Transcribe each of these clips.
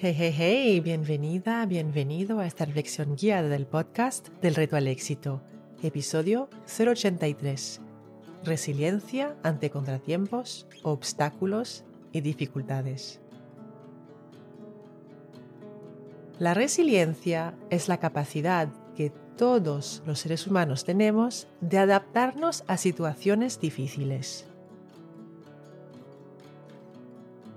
Hey, hey, hey, bienvenida, bienvenido a esta reflexión guiada del podcast del reto al éxito, episodio 083. Resiliencia ante contratiempos, obstáculos y dificultades. La resiliencia es la capacidad que todos los seres humanos tenemos de adaptarnos a situaciones difíciles.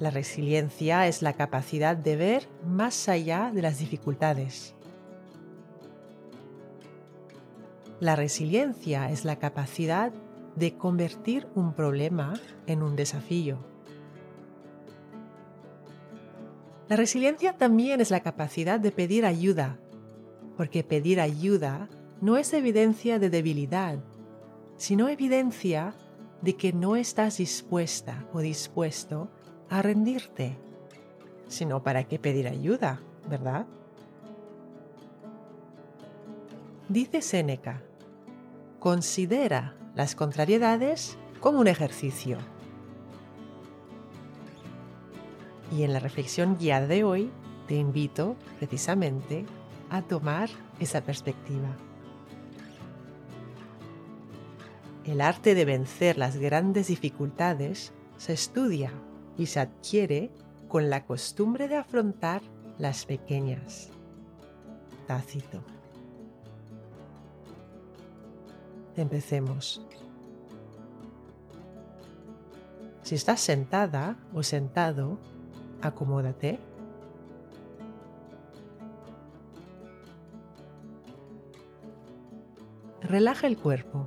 La resiliencia es la capacidad de ver más allá de las dificultades. La resiliencia es la capacidad de convertir un problema en un desafío. La resiliencia también es la capacidad de pedir ayuda, porque pedir ayuda no es evidencia de debilidad, sino evidencia de que no estás dispuesta o dispuesto a rendirte, sino para qué pedir ayuda, ¿verdad? Dice Séneca, considera las contrariedades como un ejercicio. Y en la reflexión guiada de hoy te invito precisamente a tomar esa perspectiva. El arte de vencer las grandes dificultades se estudia y se adquiere con la costumbre de afrontar las pequeñas. Tácito. Empecemos. Si estás sentada o sentado, acomódate. Relaja el cuerpo.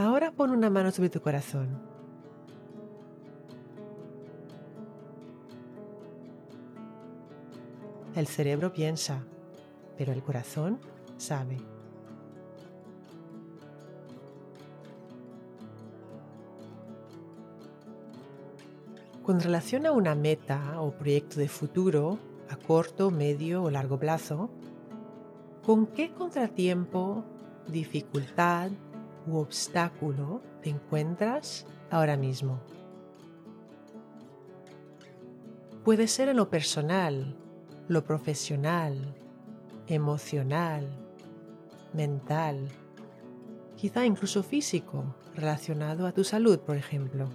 Ahora pon una mano sobre tu corazón. El cerebro piensa, pero el corazón sabe. Con relación a una meta o proyecto de futuro a corto, medio o largo plazo, ¿con qué contratiempo, dificultad u obstáculo te encuentras ahora mismo. Puede ser en lo personal, lo profesional, emocional, mental, quizá incluso físico, relacionado a tu salud, por ejemplo.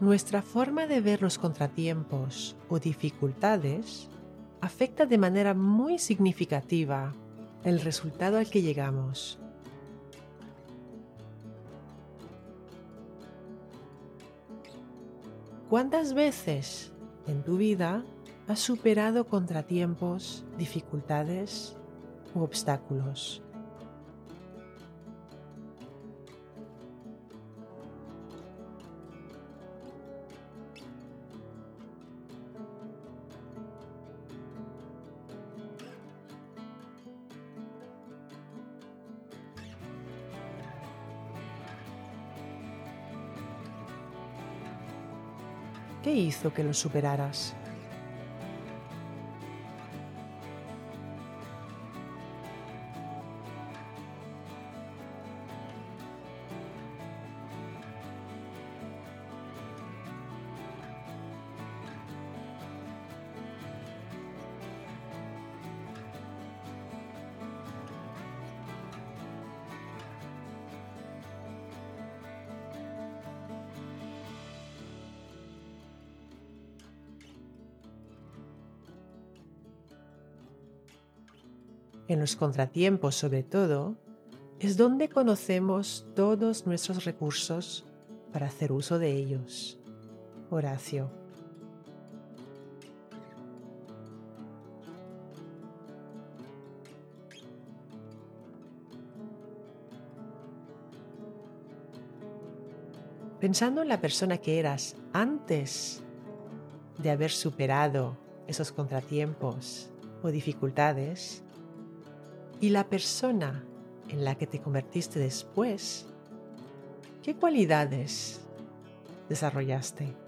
Nuestra forma de ver los contratiempos o dificultades afecta de manera muy significativa el resultado al que llegamos. ¿Cuántas veces en tu vida has superado contratiempos, dificultades u obstáculos? ¿Qué hizo que lo superaras? En los contratiempos sobre todo, es donde conocemos todos nuestros recursos para hacer uso de ellos. Horacio. Pensando en la persona que eras antes de haber superado esos contratiempos o dificultades, y la persona en la que te convertiste después, ¿qué cualidades desarrollaste?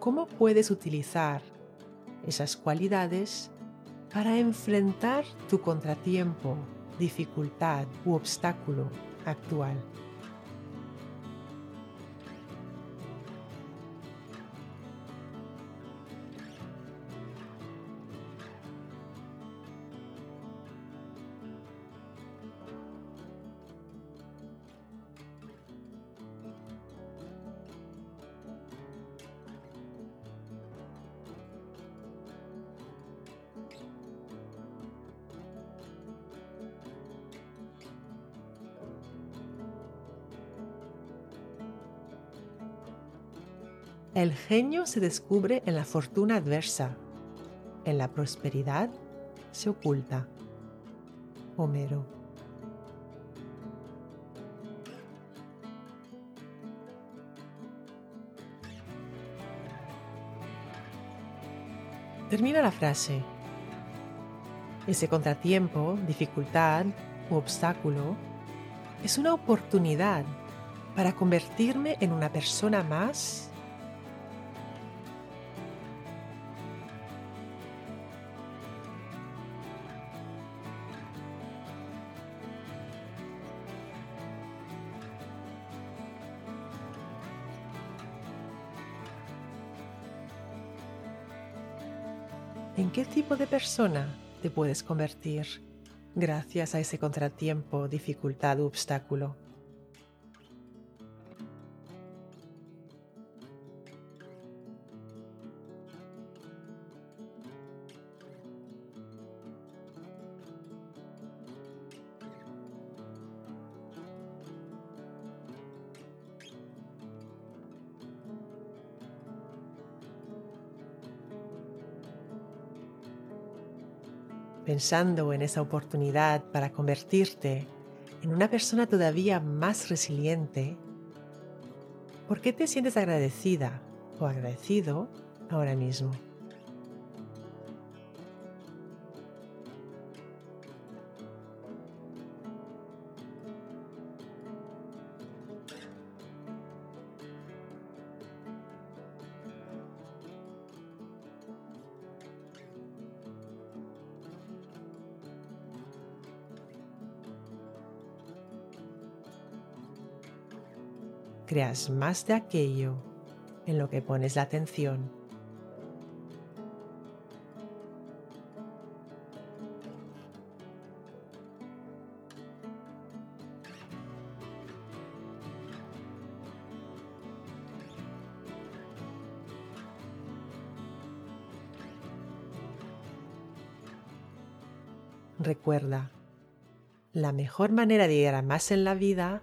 Cómo puedes utilizar esas cualidades para enfrentar tu contratiempo, dificultad u obstáculo actual. El genio se descubre en la fortuna adversa, en la prosperidad se oculta. Homero. Termina la frase. Ese contratiempo, dificultad u obstáculo es una oportunidad para convertirme en una persona más ¿En qué tipo de persona te puedes convertir gracias a ese contratiempo, dificultad u obstáculo? Pensando en esa oportunidad para convertirte en una persona todavía más resiliente, ¿por qué te sientes agradecida o agradecido ahora mismo? Creas más de aquello en lo que pones la atención. Recuerda, la mejor manera de llegar a más en la vida